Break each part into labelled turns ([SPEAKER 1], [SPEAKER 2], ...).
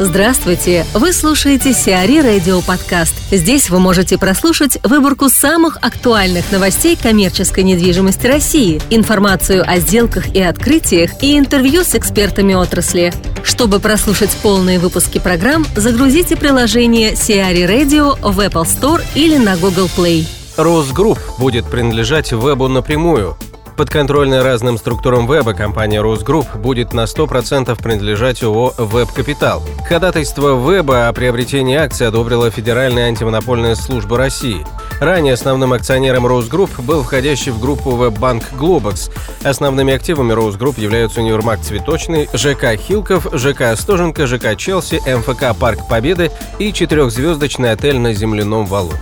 [SPEAKER 1] Здравствуйте! Вы слушаете Сиари Радио Подкаст. Здесь вы можете прослушать выборку самых актуальных новостей коммерческой недвижимости России, информацию о сделках и открытиях и интервью с экспертами отрасли. Чтобы прослушать полные выпуски программ, загрузите приложение Сиари Radio в Apple Store или на Google Play.
[SPEAKER 2] Росгрупп будет принадлежать вебу напрямую. Подконтрольная разным структурам веба компания Росгрупп будет на 100% принадлежать ООО «Веб Капитал». Ходатайство веба о приобретении акций одобрила Федеральная антимонопольная служба России. Ранее основным акционером Росгрупп был входящий в группу веб-банк. Основными активами Росгрупп являются универмаг «Цветочный», ЖК «Хилков», ЖК «Остоженко», ЖК «Челси», МФК «Парк Победы» и четырехзвездочный отель на земляном валу.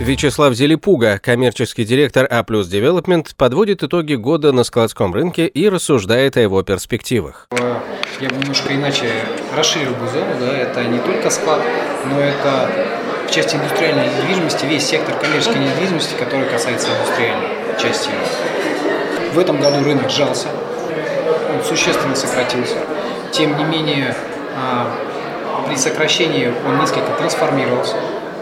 [SPEAKER 2] Вячеслав Зелепуга, коммерческий директор А плюс Development, подводит итоги года на складском рынке и рассуждает о его перспективах.
[SPEAKER 3] Я бы немножко иначе расширил бы зону, да, это не только склад, но это в части индустриальной недвижимости, весь сектор коммерческой недвижимости, который касается индустриальной части. В этом году рынок сжался, он существенно сократился. Тем не менее, а, при сокращении он несколько трансформировался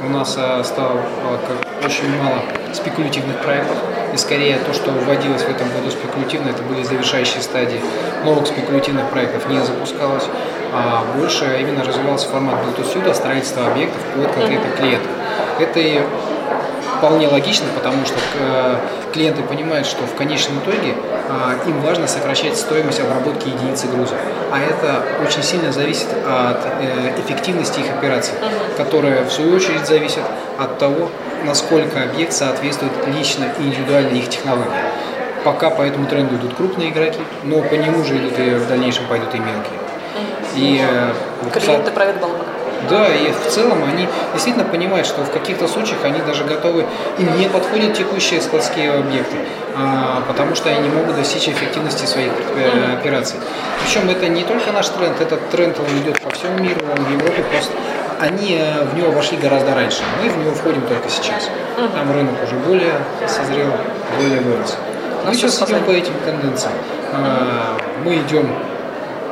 [SPEAKER 3] у нас э, стало э, очень мало спекулятивных проектов. И скорее то, что вводилось в этом году спекулятивно, это были завершающие стадии. Новых спекулятивных проектов не запускалось, а больше именно развивался формат build строительство объектов под конкретных клиентов. Это вполне логично, потому что э, клиенты понимают, что в конечном итоге им важно сокращать стоимость обработки единицы груза. А это очень сильно зависит от э, эффективности их операций, которая в свою очередь зависит от того, насколько объект соответствует лично и индивидуально их технологии. Пока по этому тренду идут крупные игроки, но по нему же идут и в дальнейшем пойдут и мелкие.
[SPEAKER 4] И, э, Клиенты правят балкон.
[SPEAKER 3] Да, и в целом они действительно понимают, что в каких-то случаях они даже готовы, им не подходят текущие складские объекты, а, потому что они не могут достичь эффективности своих э, операций. Причем это не только наш тренд, этот тренд он идет по всему миру, он в Европе просто они э, в него вошли гораздо раньше. Мы в него входим только сейчас. Там рынок уже более созрел, более вырос. Мы сейчас идем по этим тенденциям. А, мы идем,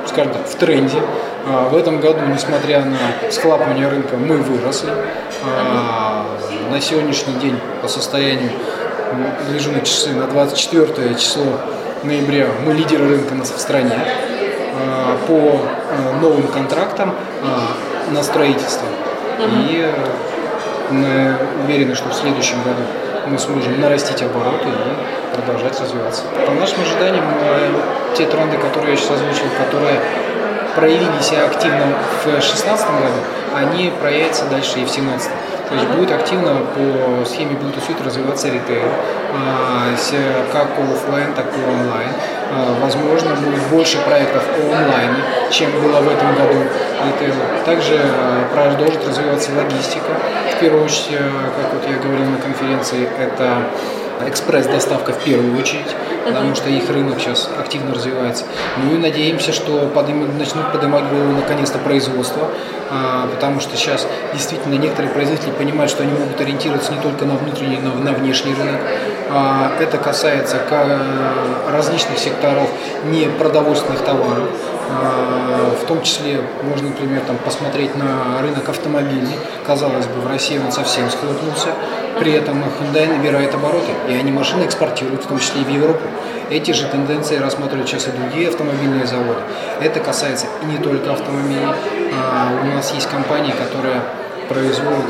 [SPEAKER 3] скажем так, в тренде. А, в этом году, несмотря на схлапывание рынка, мы выросли. А, на сегодняшний день по состоянию гляжу на часы, на 24 число ноября мы лидеры рынка в стране а, по новым контрактам на строительство. И мы уверены, что в следующем году мы сможем нарастить обороты и продолжать развиваться. По нашим ожиданиям, те тренды, которые я сейчас озвучил, которые проявили себя активно в 2016 году, они проявятся дальше и в 2017. То есть будет активно по схеме Bluetooth развиваться ритейл, а, как офлайн, так и онлайн. А, возможно, будет больше проектов онлайн, чем было в этом году ритейл. Также а, продолжит развиваться логистика. В первую очередь, как вот я говорил на конференции, это экспресс-доставка в первую очередь, потому что их рынок сейчас активно развивается. Ну и надеемся, что подым, начнут поднимать голову наконец-то производство, а, потому что сейчас действительно некоторые производители понимают, что они могут ориентироваться не только на внутренний, но и на внешний рынок. А, это касается различных секторов непродовольственных товаров, в том числе можно, например, там, посмотреть на рынок автомобильный. Казалось бы, в России он совсем схлопнулся. При этом Hyundai набирает обороты, и они машины экспортируют, в том числе и в Европу. Эти же тенденции рассматривают сейчас и другие автомобильные заводы. Это касается и не только автомобилей. А, у нас есть компании, которые производят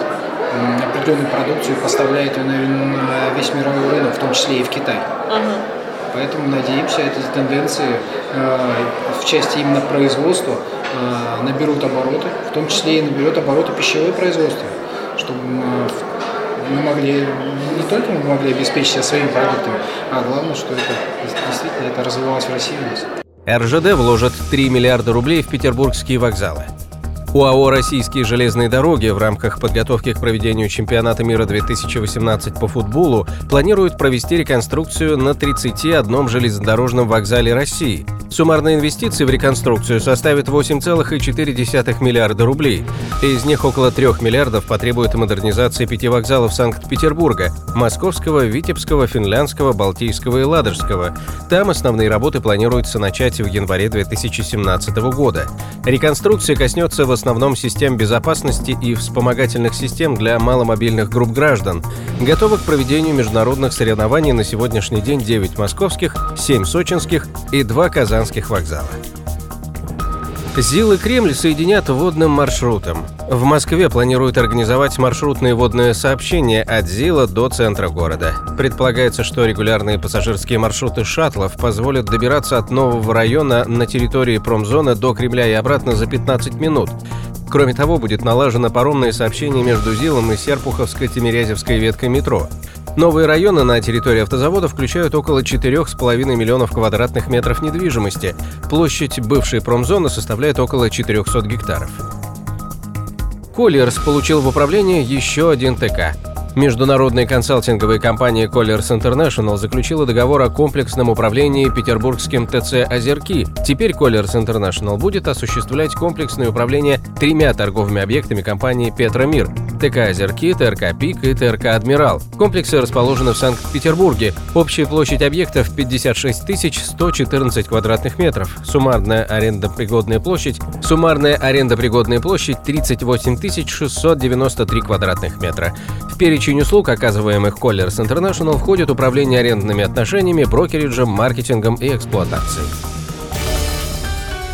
[SPEAKER 3] определенную продукцию и поставляют ее на весь мировой рынок, в том числе и в Китай. Uh-huh. Поэтому надеемся, эти тенденции э, в части именно производства э, наберут обороты, в том числе и наберет обороты пищевое производство, чтобы мы могли, не только мы могли обеспечить себя своими продуктами, а главное, что это действительно это развивалось в России у нас.
[SPEAKER 2] РЖД вложит 3 миллиарда рублей в петербургские вокзалы. УАО «Российские железные дороги» в рамках подготовки к проведению чемпионата мира 2018 по футболу планирует провести реконструкцию на 31 железнодорожном вокзале России – Суммарные инвестиции в реконструкцию составят 8,4 миллиарда рублей. Из них около 3 миллиардов потребует модернизации пяти вокзалов Санкт-Петербурга – Московского, Витебского, Финляндского, Балтийского и Ладожского. Там основные работы планируется начать в январе 2017 года. Реконструкция коснется основном систем безопасности и вспомогательных систем для маломобильных групп граждан. Готовы к проведению международных соревнований на сегодняшний день 9 московских, 7 сочинских и 2 казанских вокзала. ЗИЛ Кремль соединят водным маршрутом. В Москве планируют организовать маршрутные водные сообщения от ЗИЛа до центра города. Предполагается, что регулярные пассажирские маршруты шаттлов позволят добираться от нового района на территории промзоны до Кремля и обратно за 15 минут. Кроме того, будет налажено паромное сообщение между ЗИЛом и Серпуховско-Тимирязевской веткой метро. Новые районы на территории автозавода включают около 4,5 миллионов квадратных метров недвижимости. Площадь бывшей промзоны составляет около 400 гектаров. Коллерс получил в управление еще один ТК. Международная консалтинговая компания Colliers International заключила договор о комплексном управлении петербургским ТЦ «Озерки». Теперь Colliers International будет осуществлять комплексное управление тремя торговыми объектами компании «Петромир» – ТК «Озерки», ТРК «Пик» и ТРК «Адмирал». Комплексы расположены в Санкт-Петербурге. Общая площадь объектов – 56 114 квадратных метров. Суммарная арендопригодная площадь – суммарная арендопригодная площадь – 38 693 квадратных метра. В перечень услуг, оказываемых Colliers International, входит управление арендными отношениями, брокериджем, маркетингом и эксплуатацией.